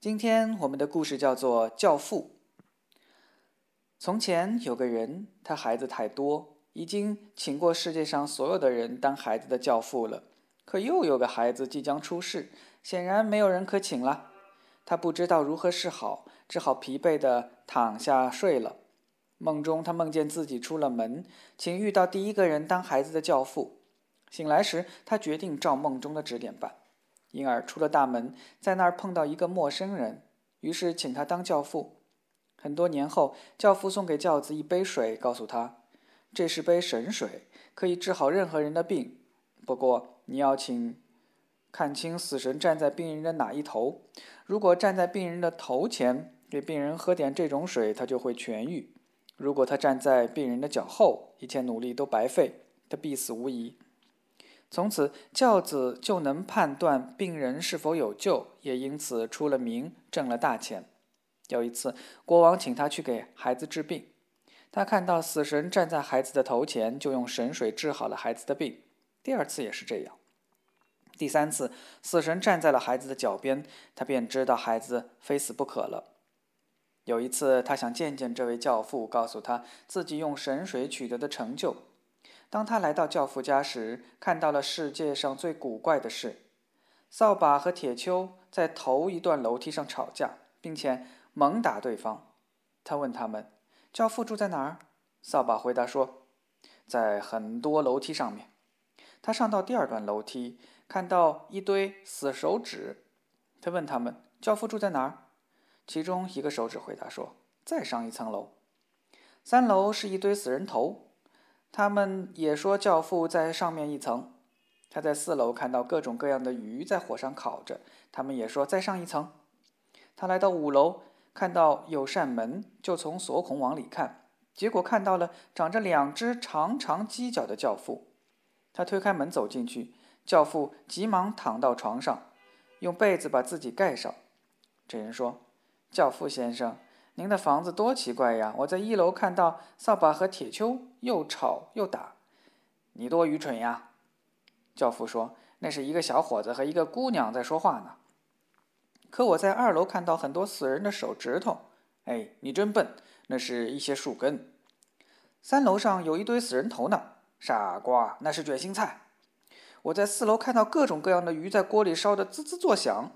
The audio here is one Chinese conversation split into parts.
今天我们的故事叫做《教父》。从前有个人，他孩子太多，已经请过世界上所有的人当孩子的教父了。可又有个孩子即将出世，显然没有人可请了。他不知道如何是好，只好疲惫地躺下睡了。梦中，他梦见自己出了门，请遇到第一个人当孩子的教父。醒来时，他决定照梦中的指点办。因而出了大门，在那儿碰到一个陌生人，于是请他当教父。很多年后，教父送给教子一杯水，告诉他：“这是杯神水，可以治好任何人的病。不过你要请看清死神站在病人的哪一头。如果站在病人的头前，给病人喝点这种水，他就会痊愈；如果他站在病人的脚后，一切努力都白费，他必死无疑。”从此，教子就能判断病人是否有救，也因此出了名，挣了大钱。有一次，国王请他去给孩子治病，他看到死神站在孩子的头前，就用神水治好了孩子的病。第二次也是这样。第三次，死神站在了孩子的脚边，他便知道孩子非死不可了。有一次，他想见见这位教父，告诉他自己用神水取得的成就。当他来到教父家时，看到了世界上最古怪的事：扫把和铁锹在头一段楼梯上吵架，并且猛打对方。他问他们：“教父住在哪儿？”扫把回答说：“在很多楼梯上面。”他上到第二段楼梯，看到一堆死手指。他问他们：“教父住在哪儿？”其中一个手指回答说：“再上一层楼，三楼是一堆死人头。”他们也说教父在上面一层，他在四楼看到各种各样的鱼在火上烤着。他们也说再上一层。他来到五楼，看到有扇门，就从锁孔往里看，结果看到了长着两只长长犄角的教父。他推开门走进去，教父急忙躺到床上，用被子把自己盖上。这人说：“教父先生。”您的房子多奇怪呀！我在一楼看到扫把和铁锹，又吵又打。你多愚蠢呀！教父说：“那是一个小伙子和一个姑娘在说话呢。”可我在二楼看到很多死人的手指头。哎，你真笨！那是一些树根。三楼上有一堆死人头呢。傻瓜，那是卷心菜。我在四楼看到各种各样的鱼在锅里烧得滋滋作响。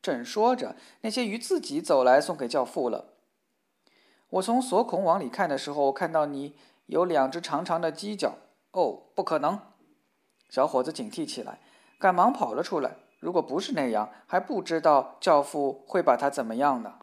正说着，那些鱼自己走来送给教父了。我从锁孔往里看的时候，看到你有两只长长的犄角。哦，不可能！小伙子警惕起来，赶忙跑了出来。如果不是那样，还不知道教父会把他怎么样呢。